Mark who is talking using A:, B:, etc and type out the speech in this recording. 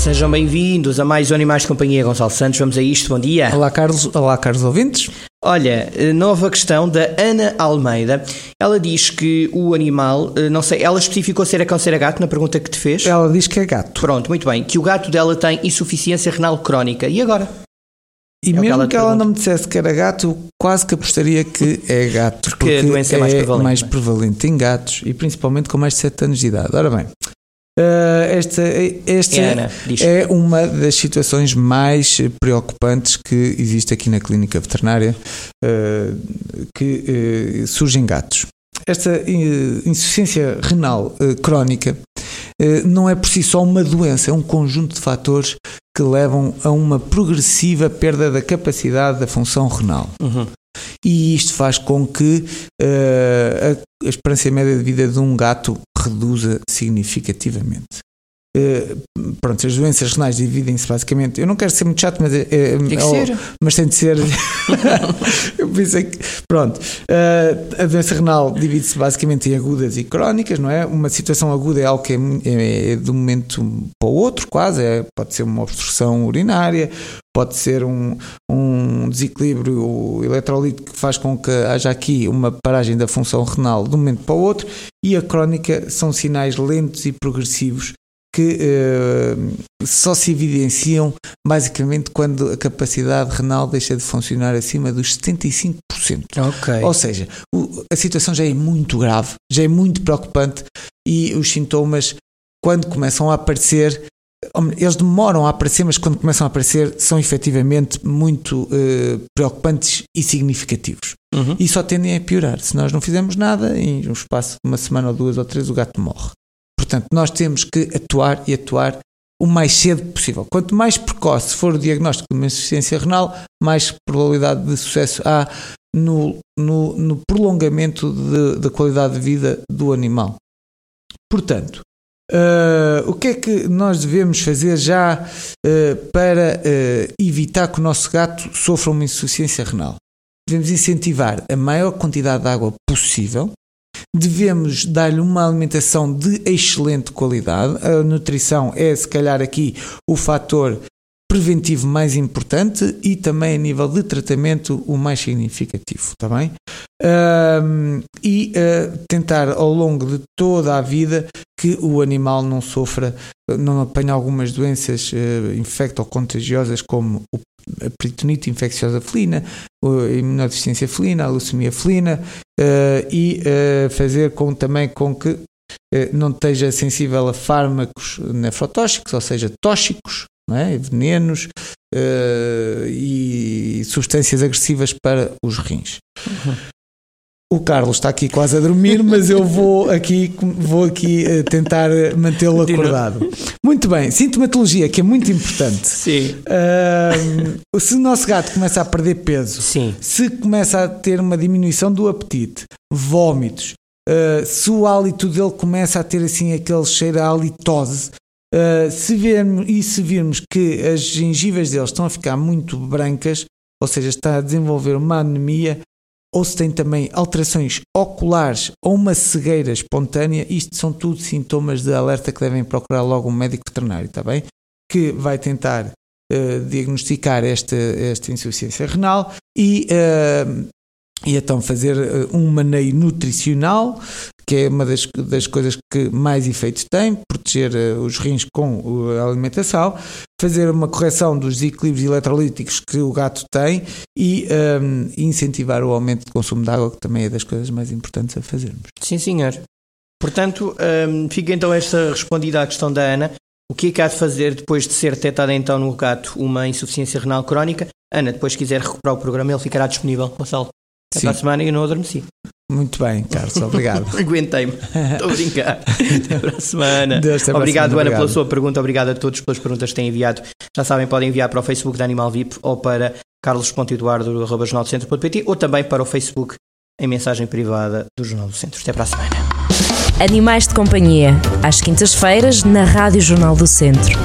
A: Sejam bem-vindos a mais um Animais de Companhia. Gonçalo Santos, vamos a isto. Bom dia.
B: Olá, Carlos. Olá, Carlos ouvintes.
A: Olha, eh, nova questão da Ana Almeida. Ela diz que o animal, eh, não sei, ela especificou ser a cão ser a gato na pergunta que te fez.
B: Ela diz que é gato.
A: Pronto, muito bem. Que o gato dela tem insuficiência renal crónica. E agora?
B: E
A: É o que
B: mesmo
A: ela
B: que ela não me dissesse que era gato, eu quase que apostaria que é gato.
A: Porque a doença é mais prevalente,
B: mais
A: não é?
B: prevalente em gatos e principalmente com mais de 7 anos de idade. Ora bem, eh, esta, esta
A: É, Ana,
B: é uma das situações mais preocupantes que existe aqui na clínica veterinária eh, que eh, surge em gatos. Esta eh, insuficiência renal eh, crónica eh, não é por si só uma doença, é um conjunto de fatores que levam a uma progressiva perda da capacidade da função renal.
A: Uhum.
B: E isto faz com que eh, a, a esperança média de vida de um gato reduza significativamente. Eh, pronto, as doenças renais dividem-se basicamente. Eu não quero ser muito chato, mas é, é-
A: Tem que
B: o-
A: ser.
B: mas tem de ser. eu pensei que. Pronto. Eh, a doença renal divide-se basicamente em agudas e crónicas, não é? Uma situação aguda é algo que é, é- é de um momento para o outro, quase. É, pode ser uma obstrução urinária, pode ser um, um desequilíbrio eletrolítico que faz com que haja aqui uma paragem da função renal de um momento para o outro. E a crónica são sinais lentos e progressivos que eh, só se evidenciam basicamente quando a capacidade renal deixa de funcionar acima dos 75%.
A: Ok.
B: Ou seja, o- a situação já é muito grave, já é muito preocupante e os sintomas, quando começam a aparecer, eles demoram a aparecer, mas quando começam a aparecer, são efetivamente muito eh, preocupantes e significativos.
A: Uhum.
B: E só tendem a piorar. Se nós não fizermos nada, em um espaço de uma semana ou duas ou três, o gato morre. Portanto, nós temos que atuar e atuar o mais cedo possível. Quanto mais precoce for o diagnóstico de uma insuficiência renal, mais probabilidade de sucesso há no, no, no prolongamento da qualidade de vida do animal. Portanto, eh, o que é que nós devemos fazer já eh, para eh, evitar que o nosso gato sofra uma insuficiência renal? Devemos incentivar a maior quantidade de água possível, devemos dar-lhe uma alimentação de excelente qualidade. A nutrição é, se calhar, aqui o fator preventivo mais importante e também a nível de tratamento o mais significativo, está bem? Ahm, e ah, tentar ao longo de toda a vida que o animal não sofra, não apanhe algumas doenças uh, infecto-contagiosas como a peritonite infecciosa felina, a imunodeficiência felina, a leucemia felina eh, e eh, fazer com, também com que não esteja sensível a fármacos nefrotóxicos, ou seja, tóxicos, é? venenos eh, e substâncias agressivas para os rins. O Carlos está aqui quase a dormir, mas eu vou aqui, vou aqui eh, tentar mantê-lo acordado. Muito bem, sintomatologia, que é muito importante.
A: Sim.
B: Ahm, se o nosso gato começa a perder peso,
A: Sim.
B: se começa a ter uma diminuição do apetite, vômitos, ah, se o hálito dele começa a ter assim aquele cheiro a halitose, ah, se virmos, e se virmos que as gengivas dele estão a ficar muito brancas, ou seja, está a desenvolver uma anemia, ou se tem também alterações oculares ou uma cegueira espontânea, isto são tudo sintomas de alerta que devem procurar logo um médico veterinário, está bem? Que vai tentar eh, diagnosticar esta, esta insuficiência renal e, eh, e então fazer um maneio nutricional, que é uma das, das coisas que mais efeitos tem, proteger eh, os rins com a alimentação, fazer uma correção dos desequilíbrios eletrolíticos que o gato tem e ehm, incentivar o aumento de consumo de água, que também é das coisas mais importantes a fazermos.
A: Sim, senhor. Portanto, hum, fica então esta respondida à questão da Ana. O que é que há de fazer depois de ser detectada então no gato uma insuficiência renal crónica? Ana, depois se quiser recuperar o programa, ele ficará disponível. Gonçalo, até a semana e eu não adormeci.
B: Muito bem, Carlos, obrigado.
A: Aguentei-me. Estou a brincar. Até para a semana.
B: Deus, até
A: obrigado, Ana, pela sua pergunta. Obrigado a todos pelas perguntas que têm enviado. Já sabem, podem enviar para o Facebook da Animal VIP ou para carlos.eduardo.jornaldocentro.pt ou também para o Facebook em mensagem privada do Jornal do Centro. Até para a semana.
C: Animais de Companhia, às quintas-feiras, na Rádio Jornal do Centro.